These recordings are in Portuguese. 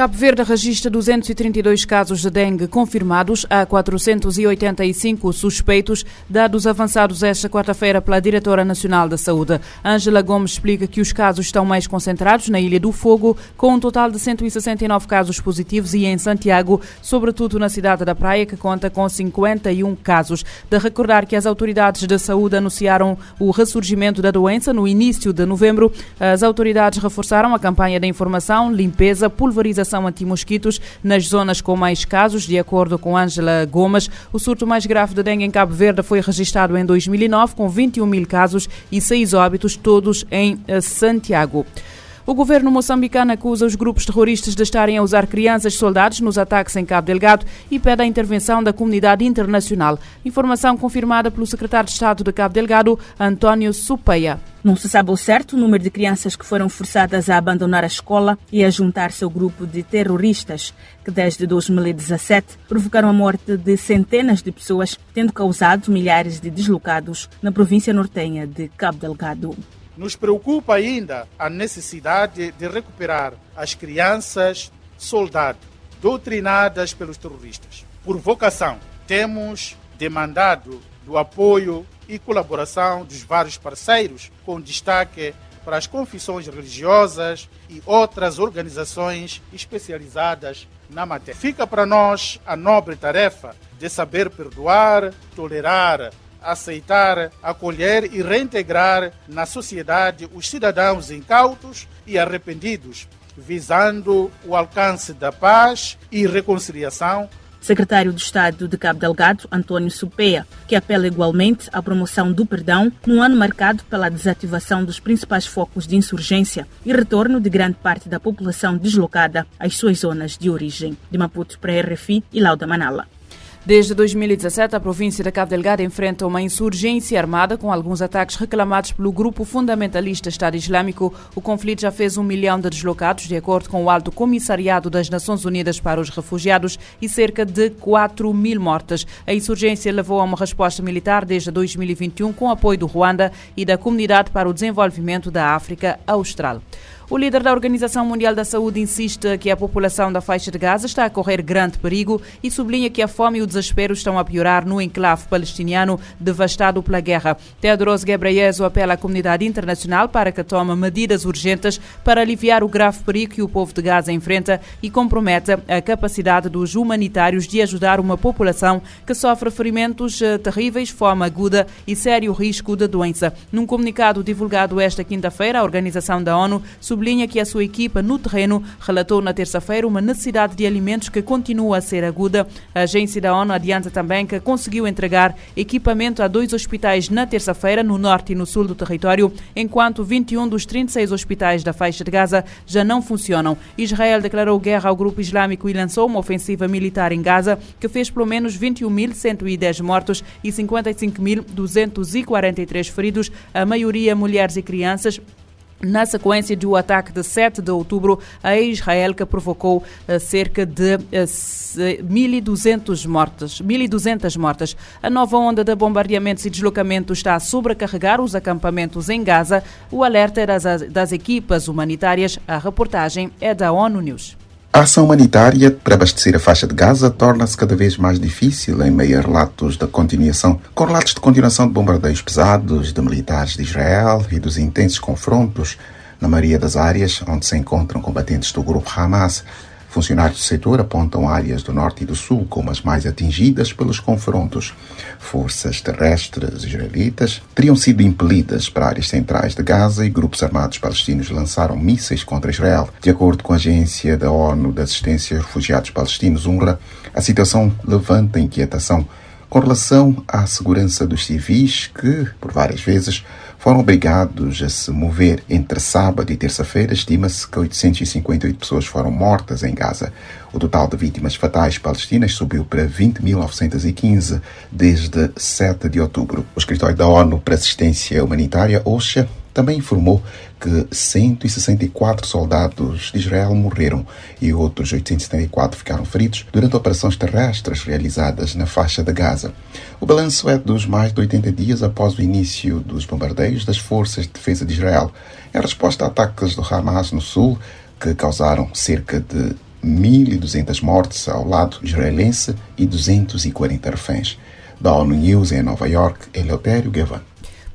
Cabo Verde registra 232 casos de dengue confirmados, há 485 suspeitos, dados avançados esta quarta-feira pela Diretora Nacional da Saúde. Ângela Gomes explica que os casos estão mais concentrados na Ilha do Fogo, com um total de 169 casos positivos, e em Santiago, sobretudo na cidade da Praia, que conta com 51 casos. De recordar que as autoridades da saúde anunciaram o ressurgimento da doença no início de novembro, as autoridades reforçaram a campanha de informação, limpeza, pulverização vacinação anti-mosquitos nas zonas com mais casos. De acordo com Ângela Gomes, o surto mais grave de dengue em Cabo Verde foi registrado em 2009, com 21 mil casos e 6 óbitos, todos em eh, Santiago. O governo moçambicano acusa os grupos terroristas de estarem a usar crianças soldados nos ataques em Cabo Delgado e pede a intervenção da comunidade internacional. Informação confirmada pelo secretário de Estado de Cabo Delgado, António Supeia. Não se sabe ao certo o número de crianças que foram forçadas a abandonar a escola e a juntar-se ao grupo de terroristas que desde 2017 provocaram a morte de centenas de pessoas, tendo causado milhares de deslocados na província nortenha de Cabo Delgado. Nos preocupa ainda a necessidade de recuperar as crianças soldados doutrinadas pelos terroristas. Por vocação, temos demandado do apoio e colaboração dos vários parceiros, com destaque para as confissões religiosas e outras organizações especializadas na matéria. Fica para nós a nobre tarefa de saber perdoar, tolerar, aceitar, acolher e reintegrar na sociedade os cidadãos incautos e arrependidos, visando o alcance da paz e reconciliação secretário de Estado de Cabo Delgado, António Supea, que apela igualmente à promoção do perdão num ano marcado pela desativação dos principais focos de insurgência e retorno de grande parte da população deslocada às suas zonas de origem. De Maputo para a RFI e Lauda Manala. Desde 2017, a província de Cabo Delgado enfrenta uma insurgência armada com alguns ataques reclamados pelo grupo fundamentalista Estado Islâmico. O conflito já fez um milhão de deslocados, de acordo com o Alto Comissariado das Nações Unidas para os Refugiados, e cerca de 4 mil mortes. A insurgência levou a uma resposta militar desde 2021 com apoio do Ruanda e da Comunidade para o Desenvolvimento da África Austral. O líder da Organização Mundial da Saúde insiste que a população da faixa de Gaza está a correr grande perigo e sublinha que a fome e o desespero estão a piorar no enclave palestiniano devastado pela guerra. Tedros Ghebreyesus apela à comunidade internacional para que tome medidas urgentes para aliviar o grave perigo que o povo de Gaza enfrenta e comprometa a capacidade dos humanitários de ajudar uma população que sofre ferimentos eh, terríveis, fome aguda e sério risco de doença. Num comunicado divulgado esta quinta-feira, a Organização da ONU sublinha que a sua equipa no terreno relatou na terça-feira uma necessidade de alimentos que continua a ser aguda. A agência da ONU adianta também que conseguiu entregar equipamento a dois hospitais na terça-feira, no norte e no sul do território, enquanto 21 dos 36 hospitais da faixa de Gaza já não funcionam. Israel declarou guerra ao grupo islâmico e lançou uma ofensiva militar em Gaza que fez pelo menos 21.110 mortos e 55.243 feridos, a maioria mulheres e crianças na sequência do ataque de 7 de outubro a Israel, que provocou uh, cerca de uh, 1.200 mortes, 1.200 mortes. A nova onda de bombardeamentos e deslocamentos está a sobrecarregar os acampamentos em Gaza. O alerta das, das equipas humanitárias. A reportagem é da ONU News. A ação humanitária para abastecer a faixa de Gaza torna-se cada vez mais difícil em meio a relatos de continuação, com relatos de continuação de bombardeios pesados de militares de Israel e dos intensos confrontos na maioria das áreas onde se encontram combatentes do grupo Hamas. Funcionários do setor apontam áreas do norte e do sul como as mais atingidas pelos confrontos. Forças terrestres israelitas teriam sido impelidas para áreas centrais de Gaza e grupos armados palestinos lançaram mísseis contra Israel. De acordo com a agência da ONU de Assistência aos Refugiados Palestinos, UNRWA, a situação levanta inquietação com relação à segurança dos civis que, por várias vezes, foram obrigados a se mover. Entre sábado e terça-feira, estima-se que 858 pessoas foram mortas em Gaza. O total de vítimas fatais palestinas subiu para 20.915 desde 7 de outubro. O escritório da ONU para Assistência Humanitária, OSHA, também informou que 164 soldados de Israel morreram e outros 874 ficaram feridos durante operações terrestres realizadas na faixa de Gaza. O balanço é dos mais de 80 dias após o início dos bombardeios das forças de defesa de Israel, em resposta a ataques do Hamas no sul, que causaram cerca de 1.200 mortes ao lado israelense e 240 reféns. Da ONU News em Nova York, Eleutério Gavan.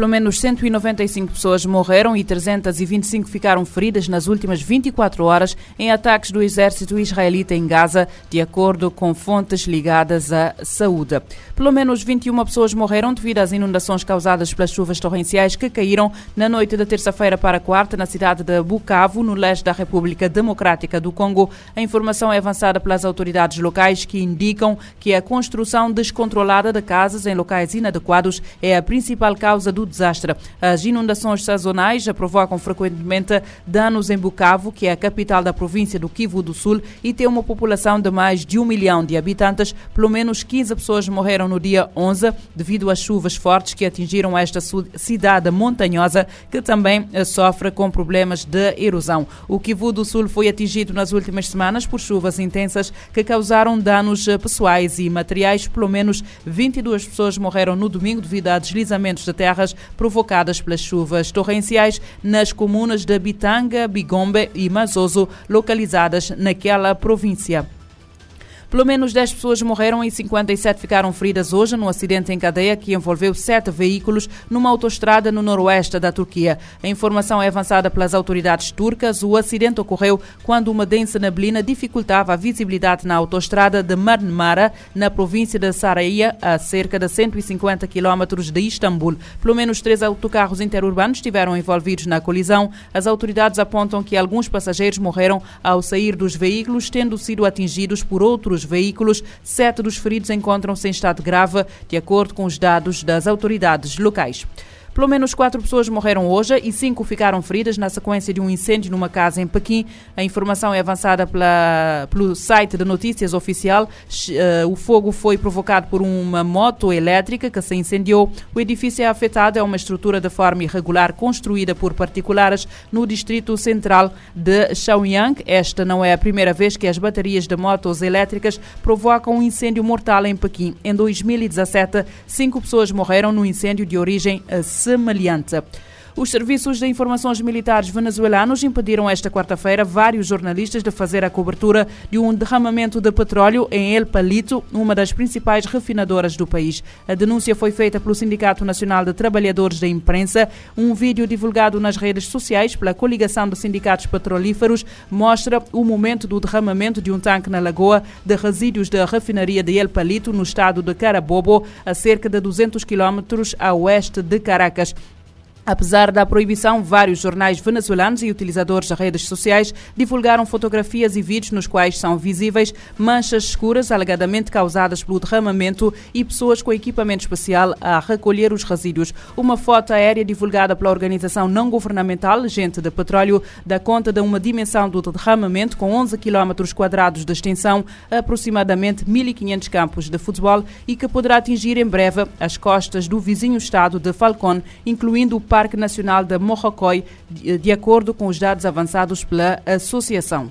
Pelo menos 195 pessoas morreram e 325 ficaram feridas nas últimas 24 horas em ataques do exército israelita em Gaza, de acordo com fontes ligadas à saúde. Pelo menos 21 pessoas morreram devido às inundações causadas pelas chuvas torrenciais que caíram na noite da terça-feira para quarta na cidade de Bukavu, no leste da República Democrática do Congo. A informação é avançada pelas autoridades locais que indicam que a construção descontrolada de casas em locais inadequados é a principal causa do desastre. As inundações sazonais provocam frequentemente danos em Bukavu, que é a capital da província do Kivu do Sul e tem uma população de mais de um milhão de habitantes. Pelo menos 15 pessoas morreram no dia 11 devido às chuvas fortes que atingiram esta cidade montanhosa, que também eh, sofre com problemas de erosão. O Kivu do Sul foi atingido nas últimas semanas por chuvas intensas que causaram danos eh, pessoais e materiais. Pelo menos 22 pessoas morreram no domingo devido a deslizamentos de terras provocadas pelas chuvas torrenciais nas comunas de Bitanga, Bigombe e Mazoso, localizadas naquela província. Pelo menos 10 pessoas morreram e 57 ficaram feridas hoje num acidente em cadeia que envolveu sete veículos numa autoestrada no noroeste da Turquia. A informação é avançada pelas autoridades turcas. O acidente ocorreu quando uma densa neblina dificultava a visibilidade na autoestrada de Marmara, na província de Saraia, a cerca de 150 quilómetros de Istambul. Pelo menos três autocarros interurbanos estiveram envolvidos na colisão. As autoridades apontam que alguns passageiros morreram ao sair dos veículos, tendo sido atingidos por outros dos veículos. Sete dos feridos encontram-se em estado grave, de acordo com os dados das autoridades locais. Pelo menos quatro pessoas morreram hoje e cinco ficaram feridas na sequência de um incêndio numa casa em Pequim. A informação é avançada pela, pelo site de notícias oficial. Uh, o fogo foi provocado por uma moto elétrica que se incendiou. O edifício é afetado é uma estrutura de forma irregular construída por particulares no distrito central de Shaoyang. Esta não é a primeira vez que as baterias de motos elétricas provocam um incêndio mortal em Pequim. Em 2017, cinco pessoas morreram no incêndio de origem semelhante. Os serviços de informações militares venezuelanos impediram esta quarta-feira vários jornalistas de fazer a cobertura de um derramamento de petróleo em El Palito, uma das principais refinadoras do país. A denúncia foi feita pelo Sindicato Nacional de Trabalhadores da Imprensa. Um vídeo divulgado nas redes sociais pela Coligação de Sindicatos Petrolíferos mostra o momento do derramamento de um tanque na lagoa de resíduos da refinaria de El Palito, no estado de Carabobo, a cerca de 200 quilómetros a oeste de Caracas. Apesar da proibição, vários jornais venezuelanos e utilizadores de redes sociais divulgaram fotografias e vídeos nos quais são visíveis manchas escuras alegadamente causadas pelo derramamento e pessoas com equipamento especial a recolher os resíduos. Uma foto aérea divulgada pela organização não governamental Gente de Petróleo dá conta de uma dimensão do derramamento com 11 km quadrados de extensão, aproximadamente 1.500 campos de futebol e que poderá atingir em breve as costas do vizinho estado de Falcón, incluindo o Parque Nacional de Morrocoy, de acordo com os dados avançados pela associação.